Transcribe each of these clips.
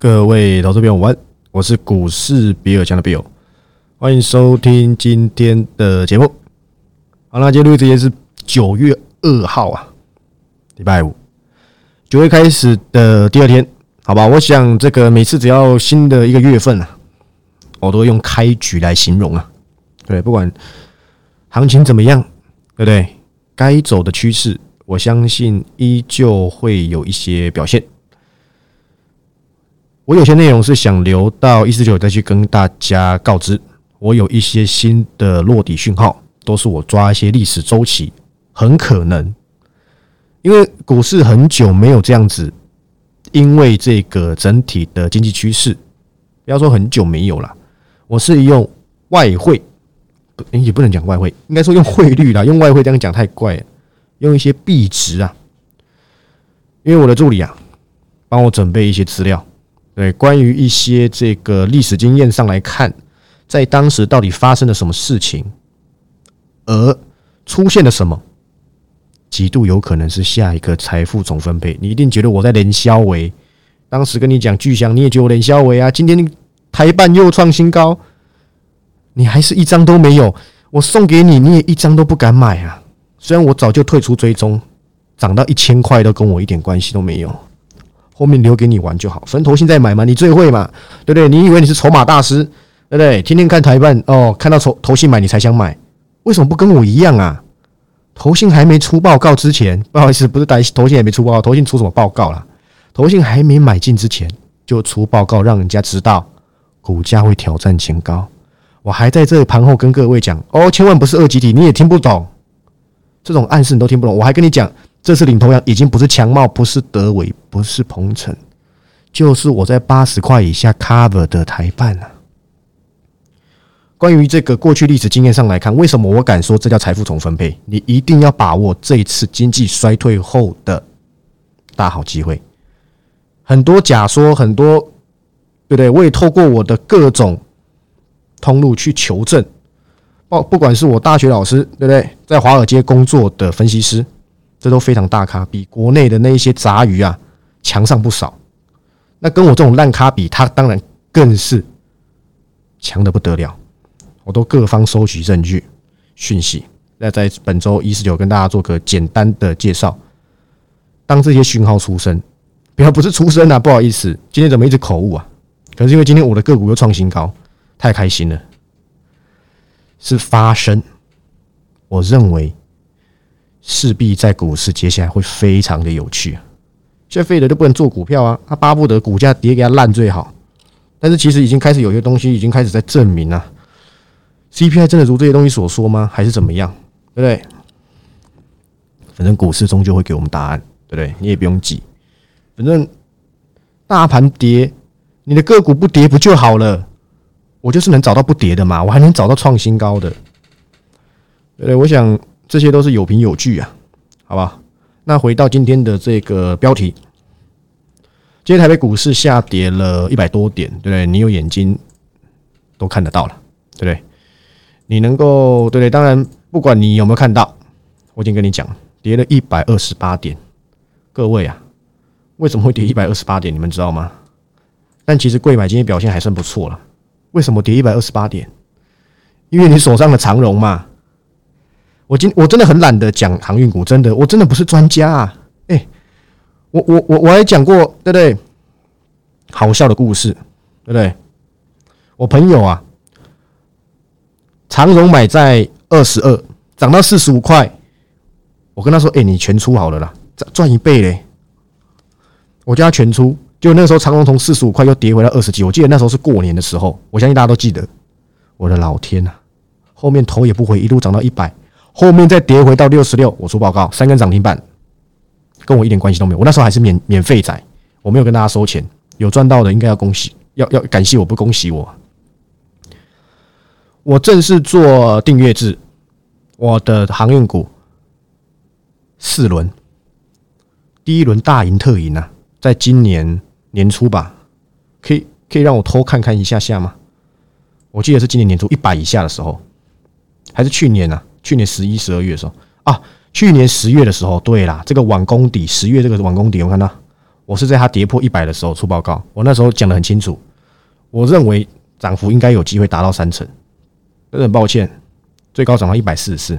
各位投资朋友，晚，我是股市比尔强的比尔，欢迎收听今天的节目。好了，今天录制也是九月二号啊，礼拜五，九月开始的第二天，好吧？我想这个每次只要新的一个月份啊，我都会用开局来形容啊。对，不管行情怎么样，对不对？该走的趋势，我相信依旧会有一些表现。我有些内容是想留到一四九再去跟大家告知。我有一些新的落底讯号，都是我抓一些历史周期，很可能因为股市很久没有这样子，因为这个整体的经济趋势，不要说很久没有了，我是用外汇，也不能讲外汇，应该说用汇率啦，用外汇这样讲太怪，用一些币值啊，因为我的助理啊，帮我准备一些资料。对，关于一些这个历史经验上来看，在当时到底发生了什么事情，而出现了什么，极度有可能是下一个财富总分配。你一定觉得我在连销维，当时跟你讲巨祥，你也觉得我连销维啊？今天台办又创新高，你还是一张都没有，我送给你，你也一张都不敢买啊！虽然我早就退出追踪，涨到一千块都跟我一点关系都没有。后面留给你玩就好，分头现在买嘛，你最会嘛，对不对？你以为你是筹码大师，对不对？天天看台办哦，看到筹头信买你才想买，为什么不跟我一样啊？头信还没出报告之前，不好意思，不是台头信还没出报告，头信出什么报告了？头信还没买进之前就出报告，让人家知道股价会挑战前高。我还在这盘后跟各位讲哦，千万不是二级体，你也听不懂，这种暗示你都听不懂。我还跟你讲。这次领头羊已经不是强茂，不是德伟，不是鹏程，就是我在八十块以下 cover 的台办啊。关于这个过去历史经验上来看，为什么我敢说这叫财富重分配？你一定要把握这一次经济衰退后的大好机会。很多假说，很多对不对？我也透过我的各种通路去求证。哦，不管是我大学老师，对不对？在华尔街工作的分析师。这都非常大咖，比国内的那一些杂鱼啊强上不少。那跟我这种烂咖比，他当然更是强的不得了。我都各方收集证据讯息，那在本周一十九跟大家做个简单的介绍。当这些讯号出生，不要不是出生啊，不好意思，今天怎么一直口误啊？可是因为今天我的个股又创新高，太开心了。是发生，我认为。势必在股市接下来会非常的有趣啊！现在费德都不能做股票啊，他巴不得股价跌给他烂最好。但是其实已经开始有些东西已经开始在证明啊，CPI 真的如这些东西所说吗？还是怎么样？对不对？反正股市终究会给我们答案，对不对？你也不用急，反正大盘跌，你的个股不跌不就好了？我就是能找到不跌的嘛，我还能找到创新高的，对不对？我想。这些都是有凭有据啊，好吧？那回到今天的这个标题，今天台北股市下跌了一百多点，对不对？你有眼睛都看得到了，对不对？你能够对不对？当然，不管你有没有看到，我已经跟你讲，跌了一百二十八点。各位啊，为什么会跌一百二十八点？你们知道吗？但其实贵买今天表现还算不错了。为什么跌一百二十八点？因为你手上的长荣嘛。我今我真的很懒得讲航运股，真的，我真的不是专家啊！哎，我我我我还讲过，对不对？好笑的故事，对不对？我朋友啊，长荣买在二十二，涨到四十五块，我跟他说：“哎，你全出好了啦，赚赚一倍嘞！”我叫他全出，就那时候长荣从四十五块又跌回了二十几，我记得那时候是过年的时候，我相信大家都记得。我的老天呐，后面头也不回，一路涨到一百。后面再跌回到六十六，我出报告，三根涨停板，跟我一点关系都没有。我那时候还是免免费仔，我没有跟大家收钱，有赚到的应该要恭喜，要要感谢我不恭喜我。我正式做订阅制，我的航运股四轮，第一轮大赢特赢啊，在今年年初吧，可以可以让我偷看看一下下吗？我记得是今年年初一百以下的时候，还是去年呢？去年十一、十二月的时候。啊，去年十月的时候，对啦，这个晚功底，十月这个晚功底，我看到。我是在它跌破一百的时候出报告，我那时候讲的很清楚，我认为涨幅应该有机会达到三成，真的很抱歉，最高涨到一百四十四，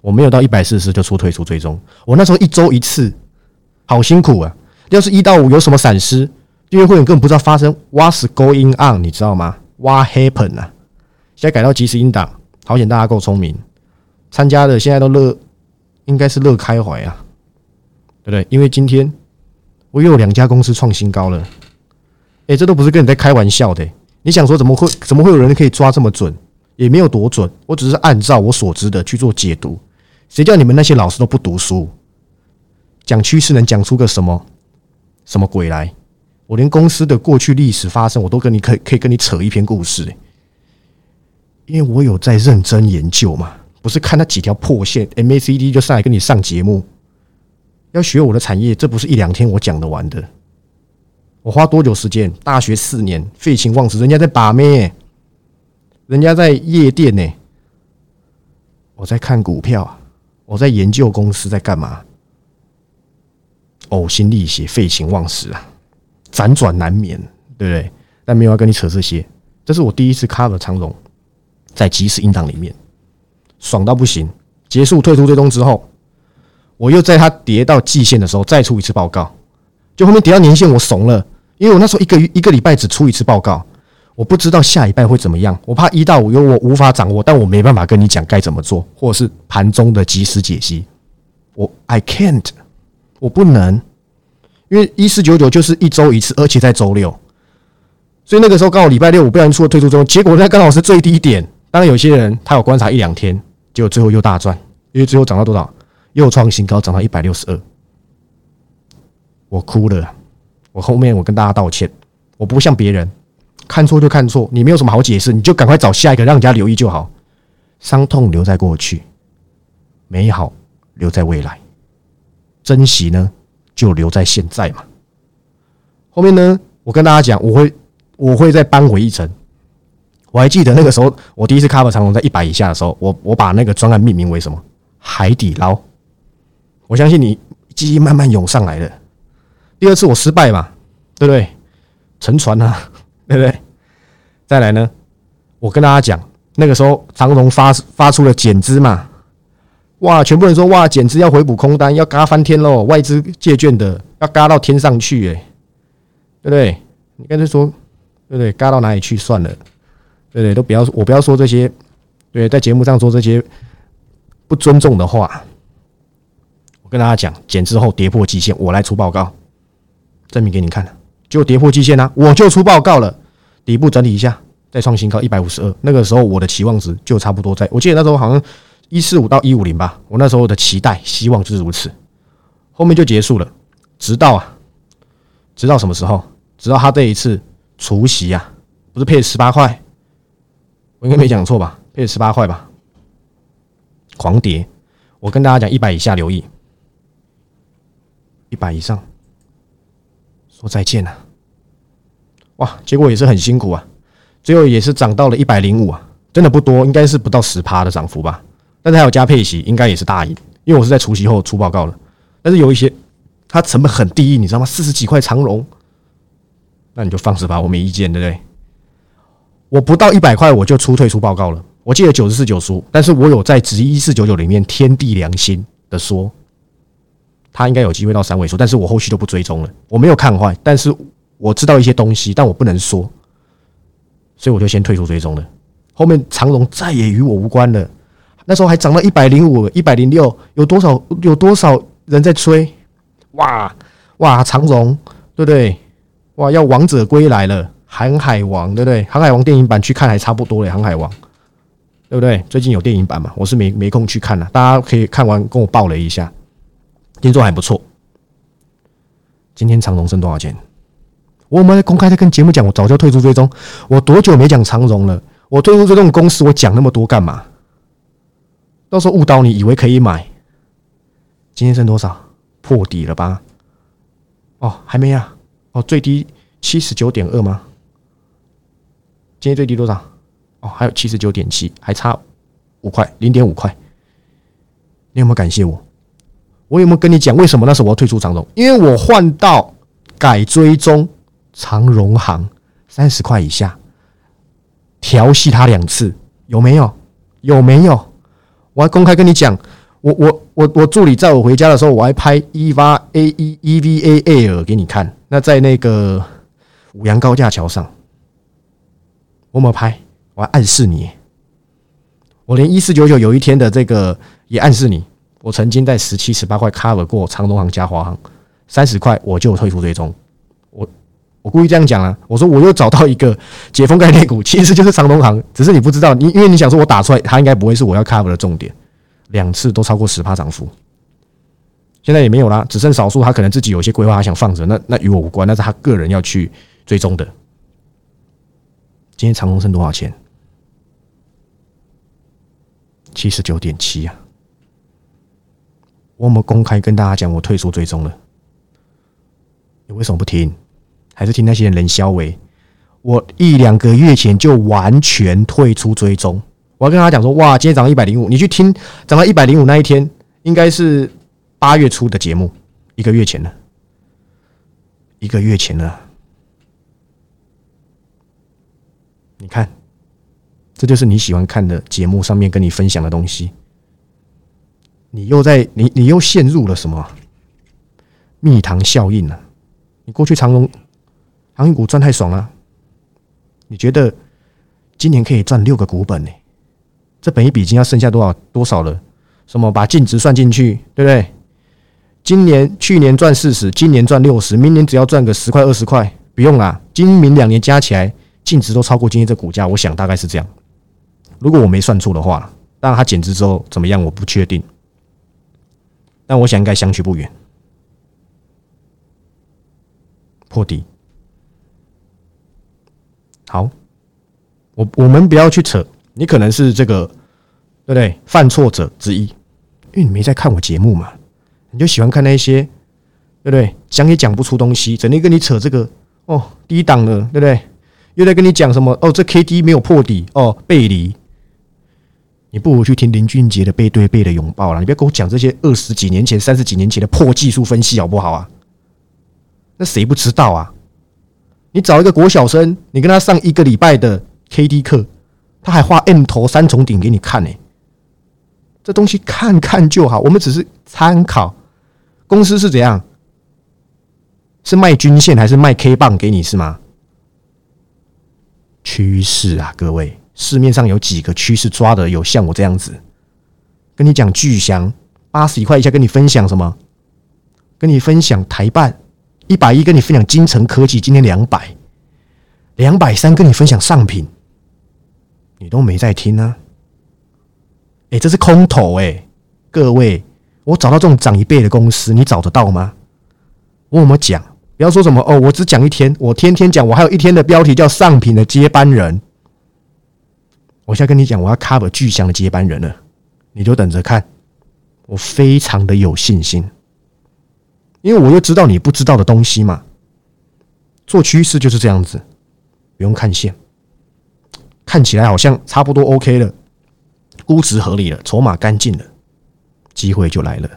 我没有到一百四十四就出退出追踪，我那时候一周一次，好辛苦啊！要是一到五有什么闪失，订阅会员根本不知道发生 What's going on，你知道吗？What happened 啊？现在改到即时音档，好险大家够聪明，参加的现在都乐，应该是乐开怀啊，对不对？因为今天。我又有两家公司创新高了，哎，这都不是跟你在开玩笑的。你想说怎么会怎么会有人可以抓这么准？也没有多准，我只是按照我所知的去做解读。谁叫你们那些老师都不读书，讲趋势能讲出个什么什么鬼来？我连公司的过去历史发生，我都跟你可以可以跟你扯一篇故事，因为我有在认真研究嘛，不是看那几条破线 MACD 就上来跟你上节目。要学我的产业，这不是一两天我讲得完的。我花多久时间？大学四年，废寝忘食，人家在把妹，人家在夜店呢。我在看股票，我在研究公司在干嘛？呕心沥血，废寝忘食啊，辗转难眠，对不对？但没有要跟你扯这些。这是我第一次 cover 长荣，在即时音档里面，爽到不行。结束退出追踪之后。我又在它跌到季线的时候再出一次报告，就后面跌到年线我怂了，因为我那时候一个一个礼拜只出一次报告，我不知道下礼拜会怎么样，我怕一到五有我无法掌握，但我没办法跟你讲该怎么做，或者是盘中的及时解析，我 I can't，我不能，因为一四九九就是一周一次，而且在周六，所以那个时候刚好礼拜六我不然出了退出中，结果那刚好是最低点，当然有些人他有观察一两天，结果最后又大赚，因为最后涨到多少？又创新高，涨到一百六十二，我哭了。我后面我跟大家道歉，我不像别人看错就看错，你没有什么好解释，你就赶快找下一个让人家留意就好。伤痛留在过去，美好留在未来，珍惜呢就留在现在嘛。后面呢，我跟大家讲，我会我会再扳回一城。我还记得那个时候，我第一次 cover 长龙在一百以下的时候，我我把那个专案命名为什么？海底捞。我相信你记忆慢慢涌上来了。第二次我失败嘛，对不对？沉船啊，对不对？再来呢，我跟大家讲，那个时候长荣发发出了减资嘛，哇，全部人说哇，减资要回补空单，要嘎翻天喽，外资借券的要嘎到天上去，哎，对不对？你干脆说，对不对？嘎到哪里去算了，对对？都不要，我不要说这些，对，在节目上说这些不尊重的话。我跟大家讲，减之后跌破极限，我来出报告，证明给你看。就跌破极限呢，我就出报告了。底部整理一下，再创新高一百五十二。那个时候我的期望值就差不多在，我记得那时候好像一四五到一五零吧。我那时候的期待希望就是如此。后面就结束了，直到啊，直到什么时候？直到他这一次除夕啊，不是配十八块，我应该没讲错吧？配十八块吧？狂跌！我跟大家讲，一百以下留意。一百以上，说再见了，哇！结果也是很辛苦啊，最后也是涨到了一百零五啊，真的不多，应该是不到十趴的涨幅吧。但是还有加配息，应该也是大赢，因为我是在除夕后出报告了。但是有一些它成本很低，你知道吗？四十几块长龙，那你就放肆吧，我没意见，对不对？我不到一百块我就出退出报告了。我记得九十四九输，但是我有在值一四九九里面天地良心的说。他应该有机会到三位数，但是我后续就不追踪了。我没有看坏，但是我知道一些东西，但我不能说，所以我就先退出追踪了。后面长荣再也与我无关了。那时候还涨到一百零五、一百零六，有多少有多少人在追？哇哇，长荣对不对？哇，要王者归来了，航海王对不对？航海王电影版去看还差不多嘞，航海王对不对？最近有电影版嘛？我是没没空去看了，大家可以看完跟我报了一下。听说还不错。今天长荣剩多少钱？我们公开在跟节目讲，我早就退出追踪。我多久没讲长荣了？我退出这种公司，我讲那么多干嘛？到时候误导你以为可以买。今天剩多少？破底了吧？哦，还没啊。哦，最低七十九点二吗？今天最低多少？哦，还有七十九点七，还差五块，零点五块。你有没有感谢我？我有没有跟你讲为什么那时候我要退出长荣？因为我换到改追踪长荣行三十块以下，调戏他两次，有没有？有没有？我还公开跟你讲，我我我我助理在我回家的时候，我还拍 E V A E E V A Air 给你看。那在那个五羊高架桥上，我没拍，我还暗示你。我连一四九九有一天的这个也暗示你，我曾经在十七十八块 cover 过长东行加华行，三十块我就退出追踪。我我故意这样讲啊，我说我又找到一个解封概念股，其实就是长东行，只是你不知道，你因为你想说我打出来，它应该不会是我要 cover 的重点，两次都超过十趴涨幅，现在也没有啦，只剩少数，他可能自己有些规划，他想放着，那那与我无关，那是他个人要去追踪的。今天长隆剩多少钱？七十九点七啊！我有没有公开跟大家讲我退出追踪了？你为什么不听？还是听那些人冷消维？我一两个月前就完全退出追踪。我要跟他讲说：哇，今天涨到一百零五，你去听涨到一百零五那一天，应该是八月初的节目，一个月前了，一个月前了。你看。这就是你喜欢看的节目上面跟你分享的东西，你又在你你又陷入了什么蜜糖效应呢？你过去长隆航运股赚太爽了，你觉得今年可以赚六个股本呢？这本一笔金要剩下多少多少了？什么把净值算进去，对不对？今年去年赚四十，今年赚六十，明年只要赚个十块二十块，不用啦。今明两年加起来净值都超过今天这股价，我想大概是这样。如果我没算错的话，当然它减值之后怎么样，我不确定。但我想应该相去不远，破底。好，我我们不要去扯，你可能是这个对不对？犯错者之一，因为你没在看我节目嘛，你就喜欢看那些对不对？讲也讲不出东西，整天跟你扯这个哦，低档的对不对？又在跟你讲什么哦？这 K D 没有破底哦，背离。你不如去听林俊杰的背对背的拥抱了，你不要跟我讲这些二十几年前、三十几年前的破技术分析好不好啊？那谁不知道啊？你找一个国小生，你跟他上一个礼拜的 K D 课，他还画 M 头三重顶给你看呢。这东西看看就好，我们只是参考。公司是怎样？是卖均线还是卖 K 棒给你是吗？趋势啊，各位。市面上有几个趋势抓的有像我这样子，跟你讲巨祥八十一块以下，跟你分享什么？跟你分享台办一百一，跟你分享金城科技今天两百两百三，跟你分享上品，你都没在听呢。哎，这是空头哎，各位，我找到这种涨一倍的公司，你找得到吗？我有没有讲？不要说什么哦，我只讲一天，我天天讲，我还有一天的标题叫上品的接班人。我现在跟你讲，我要 cover 巨祥的接班人了，你就等着看。我非常的有信心，因为我又知道你不知道的东西嘛。做趋势就是这样子，不用看线，看起来好像差不多 OK 了，估值合理了，筹码干净了，机会就来了。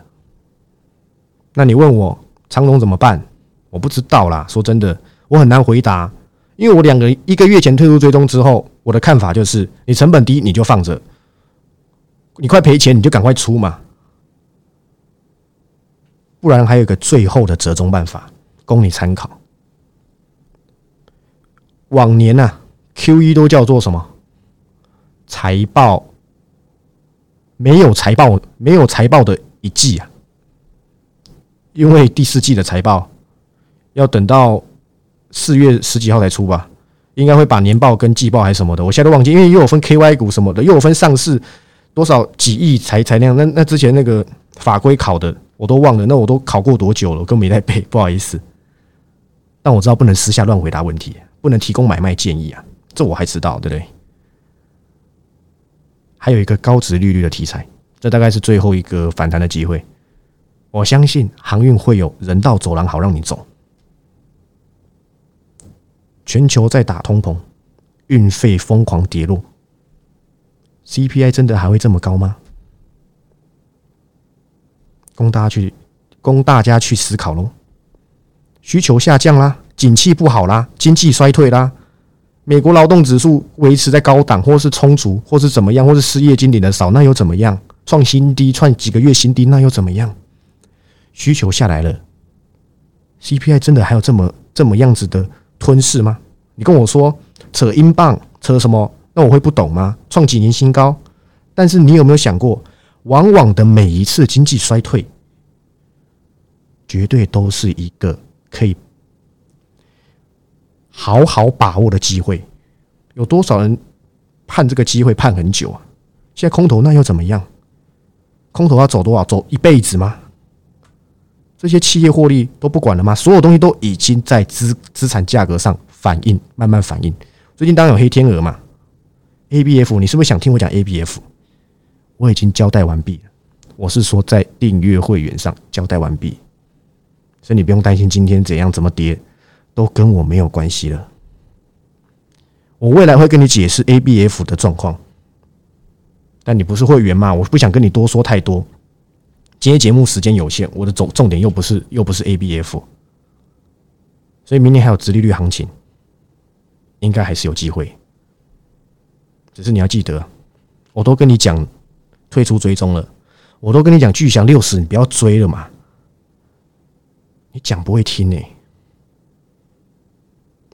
那你问我长龙怎么办？我不知道啦。说真的，我很难回答。因为我两个一个月前退出追踪之后，我的看法就是，你成本低你就放着，你快赔钱你就赶快出嘛，不然还有一个最后的折中办法供你参考。往年呢，Q 一都叫做什么？财报没有财报，没有财报的一季啊，因为第四季的财报要等到。四月十几号才出吧，应该会把年报跟季报还是什么的，我现在都忘记，因为又有分 KY 股什么的，又有分上市多少几亿才才那样。那那之前那个法规考的我都忘了，那我都考过多久了，我根本没在背，不好意思。但我知道不能私下乱回答问题，不能提供买卖建议啊，这我还知道，对不对？还有一个高值利率的题材，这大概是最后一个反弹的机会。我相信航运会有人道走廊好让你走。全球在打通膨，运费疯狂跌落，CPI 真的还会这么高吗？供大家去，供大家去思考喽。需求下降啦，景气不好啦，经济衰退啦，美国劳动指数维持在高档，或是充足，或是怎么样，或是失业金领的少，那又怎么样？创新低，创几个月新低，那又怎么样？需求下来了，CPI 真的还有这么这么样子的吞噬吗？你跟我说扯英镑，扯什么？那我会不懂吗？创几年新高，但是你有没有想过，往往的每一次经济衰退，绝对都是一个可以好好把握的机会。有多少人盼这个机会盼很久啊？现在空头那又怎么样？空头要走多少？走一辈子吗？这些企业获利都不管了吗？所有东西都已经在资资产价格上反应，慢慢反应。最近当然有黑天鹅嘛，A B F，你是不是想听我讲 A B F？我已经交代完毕了。我是说在订阅会员上交代完毕，所以你不用担心今天怎样怎么跌，都跟我没有关系了。我未来会跟你解释 A B F 的状况，但你不是会员嘛？我不想跟你多说太多。今天节目时间有限，我的重重点又不是又不是 A B F，所以明年还有直利率行情，应该还是有机会。只是你要记得，我都跟你讲退出追踪了，我都跟你讲巨响六十，你不要追了嘛。你讲不会听呢。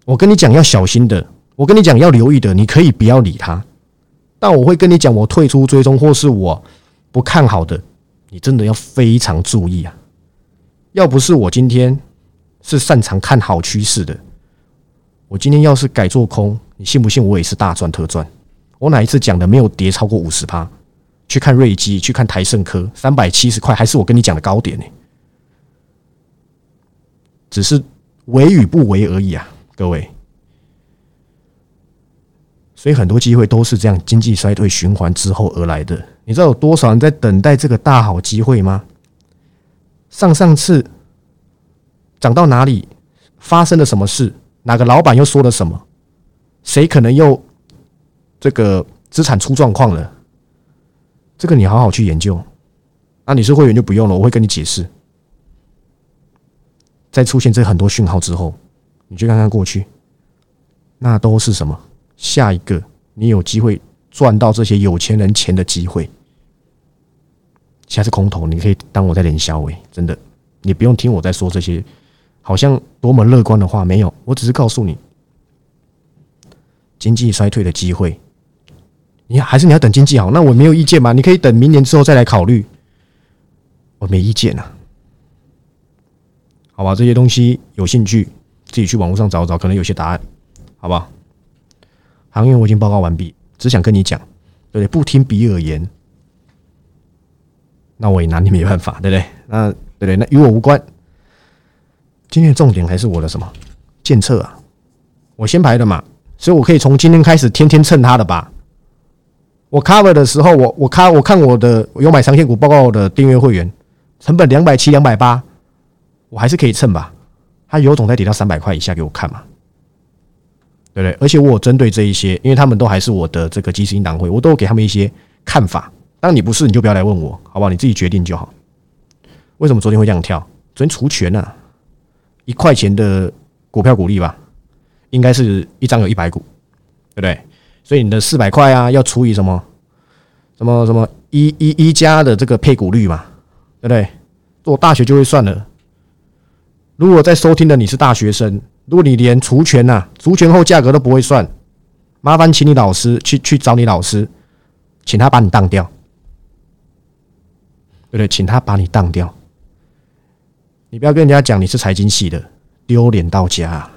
我跟你讲要小心的，我跟你讲要留意的，你可以不要理他，但我会跟你讲我退出追踪或是我不看好的。你真的要非常注意啊！要不是我今天是擅长看好趋势的，我今天要是改做空，你信不信我也是大赚特赚？我哪一次讲的没有跌超过五十趴？去看瑞基，去看台盛科，三百七十块还是我跟你讲的高点呢？只是为与不为而已啊，各位。所以很多机会都是这样，经济衰退循环之后而来的。你知道有多少人在等待这个大好机会吗？上上次涨到哪里，发生了什么事？哪个老板又说了什么？谁可能又这个资产出状况了？这个你好好去研究。那你是会员就不用了，我会跟你解释。在出现这很多讯号之后，你去看看过去，那都是什么？下一个你有机会赚到这些有钱人钱的机会。现在是空头，你可以当我在连销诶，真的，你不用听我在说这些，好像多么乐观的话，没有，我只是告诉你，经济衰退的机会，你还是你要等经济好，那我没有意见嘛，你可以等明年之后再来考虑，我没意见啊，好吧，这些东西有兴趣自己去网络上找找，可能有些答案，好不好？行业我已经报告完毕，只想跟你讲，对不对？不听比尔言。那我也拿你没办法，对不对？那对不对？那与我无关。今天的重点还是我的什么监测啊？我先排的嘛，所以我可以从今天开始天天蹭他的吧。我 cover 的时候，我我看我看我的有买长线股报告的订阅会员，成本两百七两百八，我还是可以蹭吧。他有种再跌到三百块以下给我看嘛，对不对？而且我针对这一些，因为他们都还是我的这个基金党会，我都给他们一些看法。当你不是，你就不要来问我，好不好？你自己决定就好。为什么昨天会这样跳？昨天除权呢？一块钱的股票股利吧，应该是一张有一百股，对不对？所以你的四百块啊，要除以什么？什么什么一一一加的这个配股率嘛，对不对？做大学就会算了。如果在收听的你是大学生，如果你连除权呐，除权后价格都不会算，麻烦请你老师去去找你老师，请他把你当掉。对不对？请他把你当掉，你不要跟人家讲你是财经系的，丢脸到家，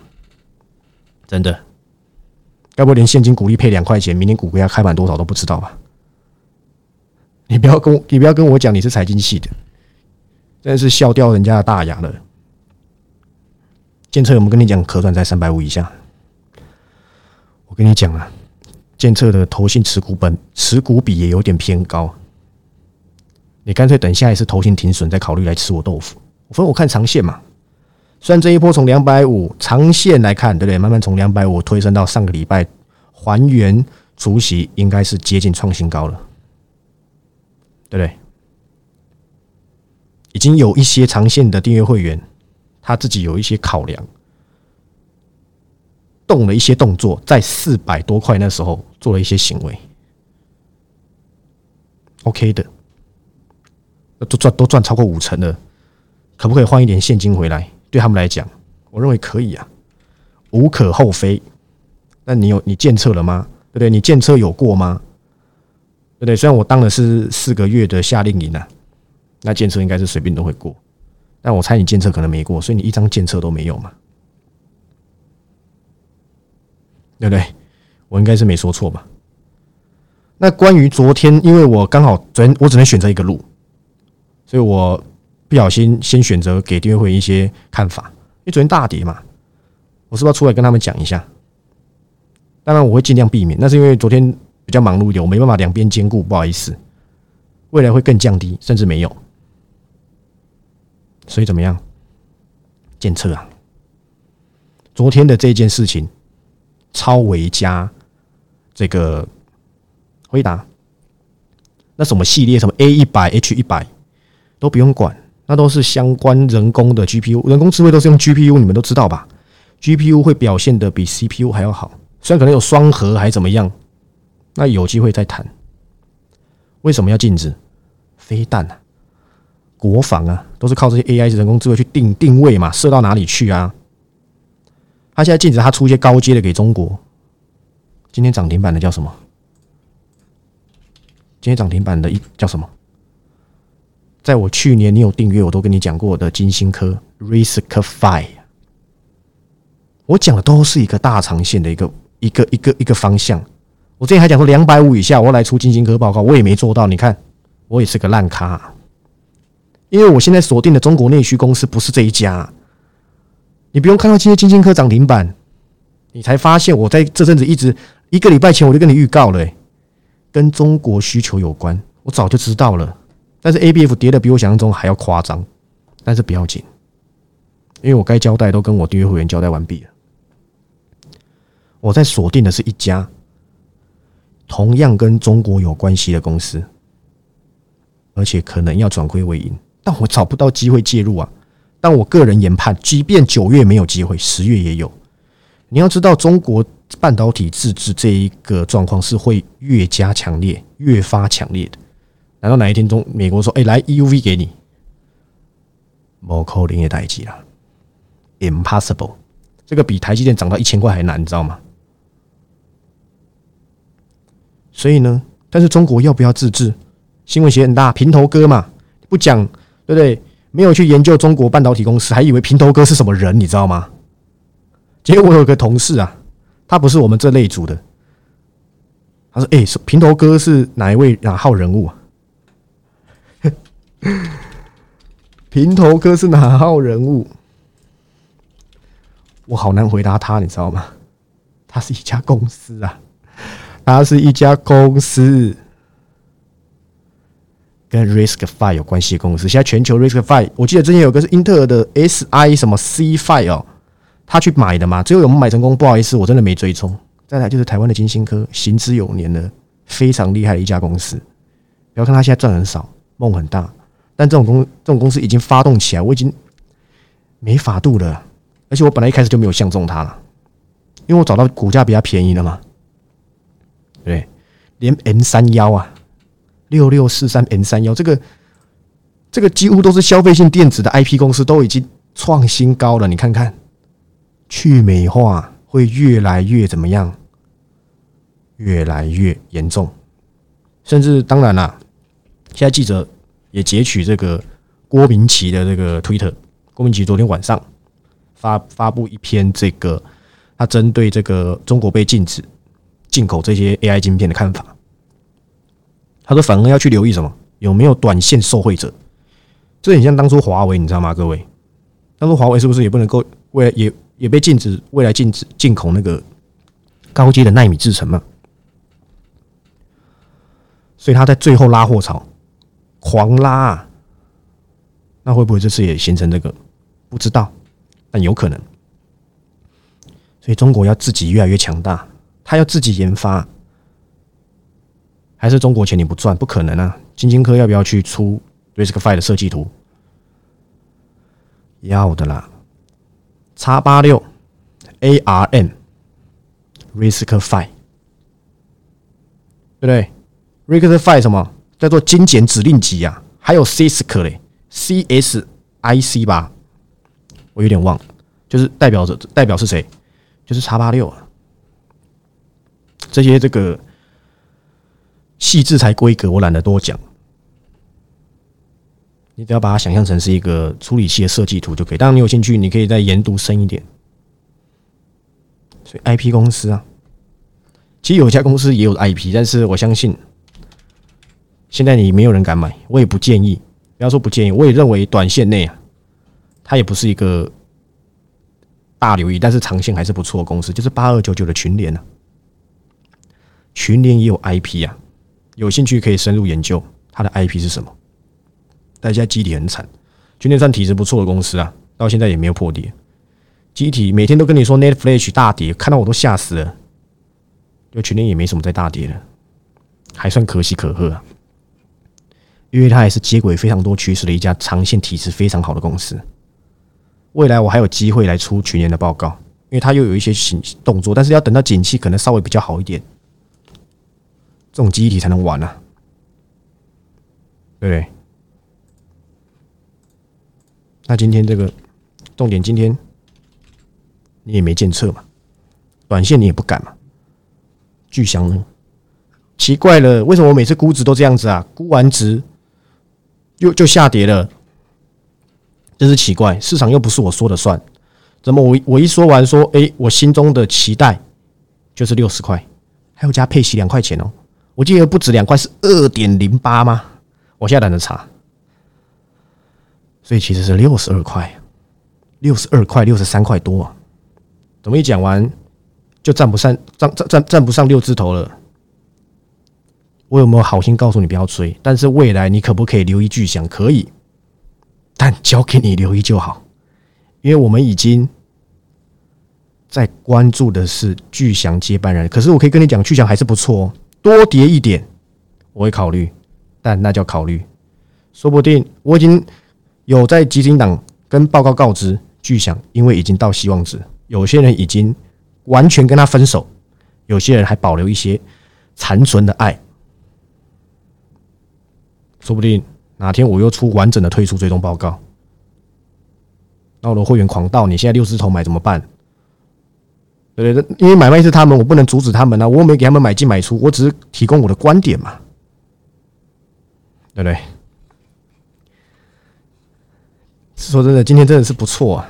真的。要不连现金股利配两块钱，明年股价开盘多少都不知道吧？你不要跟我，你不要跟我讲你是财经系的，真的是笑掉人家的大牙了。监测有没有跟你讲可转在三百五以下？我跟你讲啊，监测的投信持股本持股比也有点偏高。你干脆等下一次头型停损再考虑来吃我豆腐。反正我看长线嘛，虽然这一波从两百五长线来看，对不对？慢慢从两百五推升到上个礼拜还原除息，应该是接近创新高了，对不对？已经有一些长线的订阅会员他自己有一些考量，动了一些动作，在四百多块那时候做了一些行为，OK 的，都赚都赚超过五成了，可不可以换一点现金回来？对他们来讲，我认为可以啊，无可厚非。那你有你监测了吗？对不对？你监测有过吗？对不对？虽然我当的是四个月的夏令营啊，那监测应该是随便都会过。但我猜你监测可能没过，所以你一张监测都没有嘛？对不对？我应该是没说错吧？那关于昨天，因为我刚好昨天我只能选择一个路，所以我不小心先选择给订阅会一些看法。因为昨天大跌嘛，我是不是要出来跟他们讲一下？当然我会尽量避免，那是因为昨天比较忙碌一点，我没办法两边兼顾，不好意思。未来会更降低，甚至没有。所以怎么样？检测啊！昨天的这件事情，超维加这个回答，那什么系列，什么 A 一百、H 一百都不用管，那都是相关人工的 GPU，人工智慧都是用 GPU，你们都知道吧？GPU 会表现的比 CPU 还要好，虽然可能有双核还怎么样，那有机会再谈。为什么要禁止飞弹呢？国防啊，都是靠这些 AI 人工智慧去定定位嘛，射到哪里去啊？他现在禁止他出一些高阶的给中国。今天涨停板的叫什么？今天涨停板的一叫什么？在我去年你有订阅，我都跟你讲过的金星科 Riskify。我讲的都是一个大长线的一个一个一个一个方向。我之前还讲说两百五以下我来出金星科报告，我也没做到。你看，我也是个烂咖。因为我现在锁定的中国内需公司不是这一家，你不用看到今天金星科涨停板，你才发现我在这阵子一直一个礼拜前我就跟你预告了，跟中国需求有关，我早就知道了。但是 A B F 跌的比我想象中还要夸张，但是不要紧，因为我该交代都跟我订阅会员交代完毕了。我在锁定的是一家同样跟中国有关系的公司，而且可能要转亏为盈。但我找不到机会介入啊！但我个人研判，即便九月没有机会，十月也有。你要知道，中国半导体自制这一个状况是会越加强烈、越发强烈的。难道哪一天中美国说：“哎，来 EUV 给你？”某扣零也待机了，impossible。这个比台积电涨到一千块还难，你知道吗？所以呢，但是中国要不要自制？新闻写很大，平头哥嘛，不讲。对不对？没有去研究中国半导体公司，还以为平头哥是什么人，你知道吗？结果我有个同事啊，他不是我们这类组的。他说：“哎，平头哥是哪一位哪号人物啊？” 平头哥是哪号人物？我好难回答他，你知道吗？他是一家公司啊，他是一家公司。跟 Risk Five 有关系的公司，现在全球 Risk Five，我记得之前有个是英特尔的 SI 什么 C Five 哦，他去买的嘛，最后有没有买成功？不好意思，我真的没追踪。再来就是台湾的金星科，行之有年的非常厉害的一家公司。不要看他现在赚很少，梦很大，但这种公这种公司已经发动起来，我已经没法度了。而且我本来一开始就没有相中它了，因为我找到股价比较便宜的嘛。对，连 M 三幺啊。六六四三 N 三幺，这个这个几乎都是消费性电子的 IP 公司，都已经创新高了。你看看，去美化会越来越怎么样？越来越严重，甚至当然了，现在记者也截取这个郭明奇的这个推特。郭明奇昨天晚上发发布一篇这个，他针对这个中国被禁止进口这些 AI 晶片的看法。他说：“反而要去留意什么？有没有短线受贿者？这很像当初华为，你知道吗？各位，当初华为是不是也不能够未来也也被禁止未来禁止进口那个高阶的纳米制程嘛？所以他在最后拉货潮，狂拉，啊那会不会这次也形成这个？不知道，但有可能。所以中国要自己越来越强大，他要自己研发。”还是中国钱你不赚，不可能啊！金晶科要不要去出 risk five 的设计图？要的啦，叉八六 ARM risk five 对不对？risk five 什么叫做精简指令集啊？还有 CISC 嘞，CSIC 吧，我有点忘了，就是代表着代表是谁？就是叉八六啊。这些这个细制裁规格，我懒得多讲。你只要把它想象成是一个处理器的设计图就可以。当然，你有兴趣，你可以再研读深一点。所以，IP 公司啊，其实有一家公司也有 IP，但是我相信现在你没有人敢买，我也不建议。不要说不建议，我也认为短线内啊，它也不是一个大留意，但是长线还是不错的公司，就是八二九九的群联啊。群联也有 IP 啊，有兴趣可以深入研究它的 IP 是什么。大家基体很惨，去年算体质不错的公司啊，到现在也没有破跌。基体每天都跟你说 Netflix 大跌，看到我都吓死了。就群联也没什么在大跌了，还算可喜可贺啊。因为它也是接轨非常多趋势的一家长线体质非常好的公司。未来我还有机会来出群联的报告，因为它又有一些行动作，但是要等到景气可能稍微比较好一点，这种基体才能玩啊，对不对？那今天这个重点，今天你也没监测嘛，短线你也不敢嘛。巨香呢？奇怪了，为什么我每次估值都这样子啊？估完值又就下跌了，真是奇怪。市场又不是我说的算，怎么我我一说完说，哎，我心中的期待就是六十块，还要加配息两块钱哦。我记得不止两块，是二点零八吗？我现在懒得查。所以其实是六十二块，六十二块，六十三块多啊！怎么一讲完就站不上，站站站站不上六字头了？我有没有好心告诉你不要追？但是未来你可不可以留意巨响？可以，但交给你留意就好，因为我们已经在关注的是巨响接班人。可是我可以跟你讲，巨响还是不错哦，多跌一点我会考虑，但那叫考虑，说不定我已经。有在基金党跟报告告知巨响，因为已经到希望值，有些人已经完全跟他分手，有些人还保留一些残存的爱，说不定哪天我又出完整的退出追踪报告，那我的会员狂到，你现在六只头买怎么办？对对，因为买卖是他们，我不能阻止他们啊，我又没给他们买进买出，我只是提供我的观点嘛，对不对？说真的，今天真的是不错啊！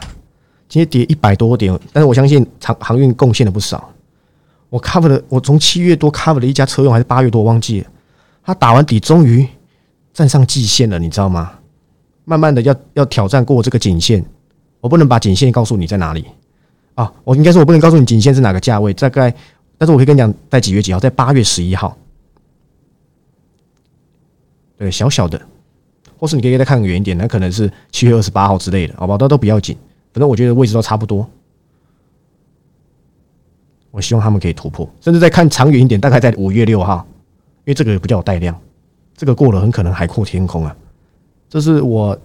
今天跌一百多点，但是我相信长航运贡献了不少。我 cover 了，我从七月多 cover 了一家车用，还是八月多忘记了。他打完底，终于站上季线了，你知道吗？慢慢的要要挑战过这个颈线，我不能把颈线告诉你在哪里啊！我应该说，我不能告诉你颈线是哪个价位，大概，但是我可以跟你讲，在几月几号，在八月十一号。对，小小的。或是你可以再看远一点，那可能是七月二十八号之类的，好吧？那都不要紧，反正我觉得位置都差不多。我希望他们可以突破，甚至再看长远一点，大概在五月六号，因为这个不叫带量，这个过了很可能海阔天空啊！这是我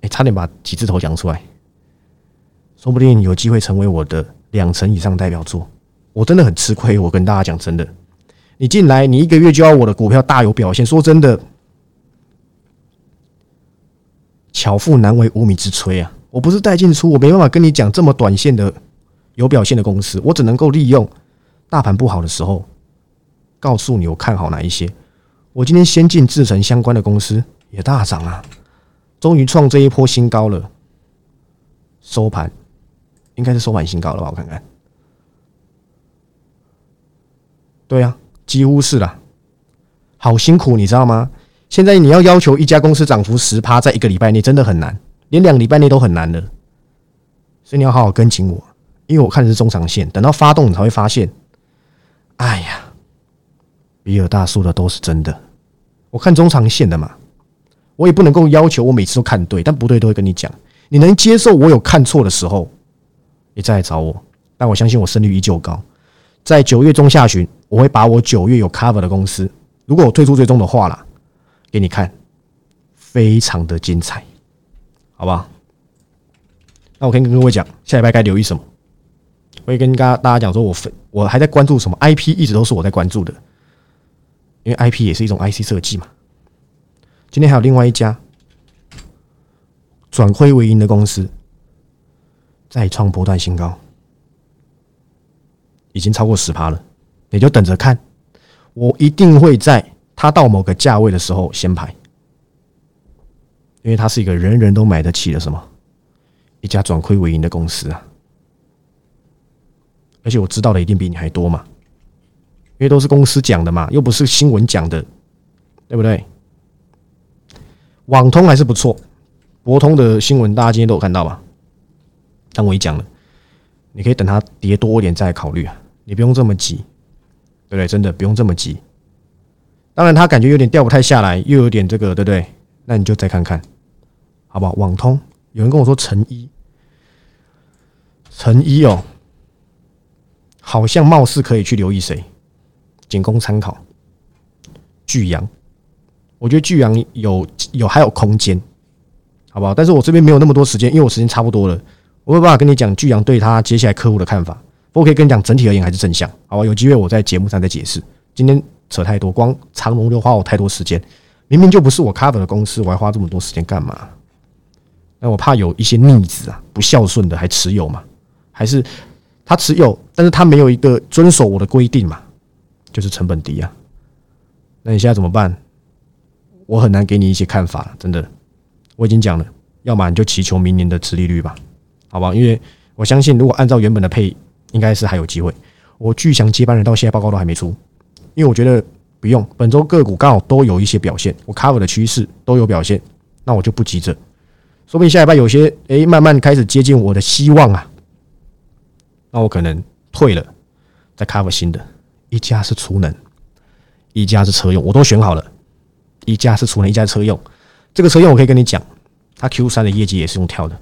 哎，差点把几字头讲出来，说不定有机会成为我的两成以上代表作。我真的很吃亏，我跟大家讲真的，你进来，你一个月就要我的股票大有表现，说真的。巧妇难为无米之炊啊！我不是带进出，我没办法跟你讲这么短线的有表现的公司，我只能够利用大盘不好的时候，告诉你我看好哪一些。我今天先进制成相关的公司也大涨啊，终于创这一波新高了。收盘应该是收盘新高了吧？我看看，对啊，几乎是了，好辛苦，你知道吗？现在你要要求一家公司涨幅十趴，在一个礼拜内真的很难，连两礼拜内都很难的。所以你要好好跟紧我，因为我看的是中长线，等到发动你才会发现，哎呀，比尔大叔的都是真的。我看中长线的嘛，我也不能够要求我每次都看对，但不对都会跟你讲。你能接受我有看错的时候，你再来找我。但我相信我胜率依旧高。在九月中下旬，我会把我九月有 cover 的公司，如果我退出最终的话啦。给你看，非常的精彩，好吧？那我可以跟各位讲，下礼拜该留意什么？我会跟大家大家讲说，我分我还在关注什么？IP 一直都是我在关注的，因为 IP 也是一种 IC 设计嘛。今天还有另外一家转亏为盈的公司，再创波段新高，已经超过十趴了。你就等着看，我一定会在它到某个价位的时候先排，因为它是一个人人都买得起的什么一家转亏为盈的公司啊。而且我知道的一定比你还多嘛，因为都是公司讲的嘛，又不是新闻讲的，对不对？网通还是不错，博通的新闻大家今天都有看到吧？但我一讲了，你可以等它跌多一点再考虑啊，你不用这么急，对不对？真的不用这么急。当然，它感觉有点掉不太下来，又有点这个，对不对？那你就再看看，好不好？网通有人跟我说成一，成一哦。好像貌似可以去留意谁，仅供参考。巨阳，我觉得巨阳有有还有空间，好不好？但是我这边没有那么多时间，因为我时间差不多了，我没办法跟你讲巨阳对他接下来客户的看法。我可以跟你讲，整体而言还是正向，好吧？有机会我在节目上再解释。今天扯太多，光长龙就花我太多时间，明明就不是我 cover 的公司，我还花这么多时间干嘛？那我怕有一些逆子啊，不孝顺的还持有嘛？还是？他持有，但是他没有一个遵守我的规定嘛，就是成本低啊。那你现在怎么办？我很难给你一些看法，真的。我已经讲了，要么你就祈求明年的持利率吧，好吧？因为我相信，如果按照原本的配，应该是还有机会。我巨祥接班人到现在报告都还没出，因为我觉得不用。本周个股刚好都有一些表现，我 cover 的趋势都有表现，那我就不急着。说不定下礼拜有些诶，慢慢开始接近我的希望啊。那我可能退了，再 cover 新的。一家是储能，一家是车用，我都选好了。一家是储能，一家车用。这个车用我可以跟你讲，它 Q 三的业绩也是用跳的，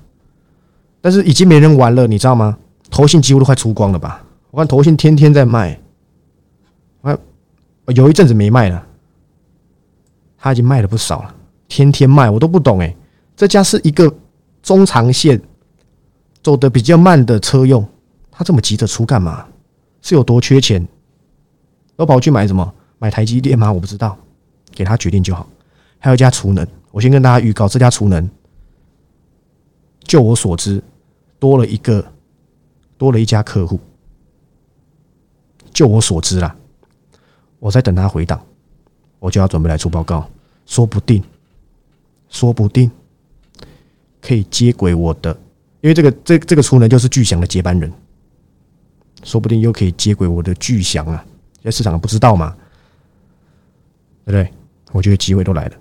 但是已经没人玩了，你知道吗？投信几乎都快出光了吧？我看投信天天在卖，我看有一阵子没卖了，他已经卖了不少了，天天卖，我都不懂哎。这家是一个中长线走的比较慢的车用。他这么急着出干嘛？是有多缺钱？都跑去买什么？买台积电吗？我不知道，给他决定就好。还有一家储能，我先跟大家预告，这家储能，就我所知，多了一个，多了一家客户。就我所知啦，我在等他回档，我就要准备来出报告，说不定，说不定可以接轨我的，因为这个这这个出能就是巨响的接班人。说不定又可以接轨我的巨响啊！现在市场不知道嘛，对不对？我觉得机会都来了。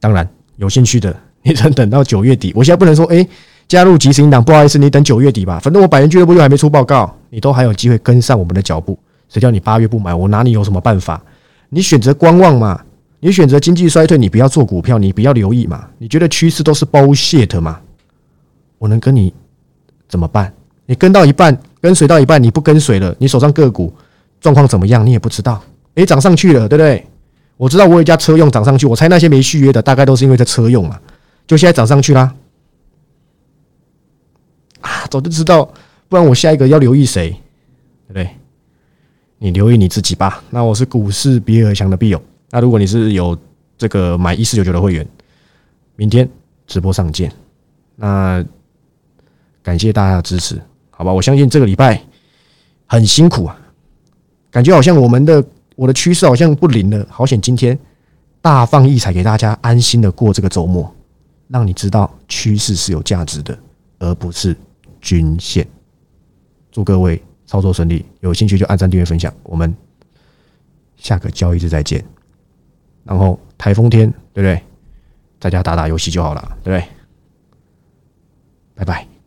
当然，有兴趣的，你等等到九月底。我现在不能说，哎，加入即时引导，不好意思，你等九月底吧。反正我百元俱乐部又还没出报告，你都还有机会跟上我们的脚步。谁叫你八月不买？我拿你有什么办法？你选择观望嘛？你选择经济衰退，你不要做股票，你不要留意嘛？你觉得趋势都是 bullshit 嘛？我能跟你怎么办？你跟到一半，跟随到一半，你不跟随了，你手上个股状况怎么样？你也不知道。诶，涨上去了，对不对？我知道我有一家车用涨上去，我猜那些没续约的，大概都是因为这车用嘛，就现在涨上去啦。啊，早就知道，不然我下一个要留意谁，对不对？你留意你自己吧。那我是股市比尔强的必友。那如果你是有这个买一四九九的会员，明天直播上见。那感谢大家的支持。好吧，我相信这个礼拜很辛苦啊，感觉好像我们的我的趋势好像不灵了。好险，今天大放异彩，给大家安心的过这个周末，让你知道趋势是有价值的，而不是均线。祝各位操作顺利，有兴趣就按赞、订阅、分享。我们下个交易日再见。然后台风天，对不对？在家打打游戏就好了，对不对？拜拜。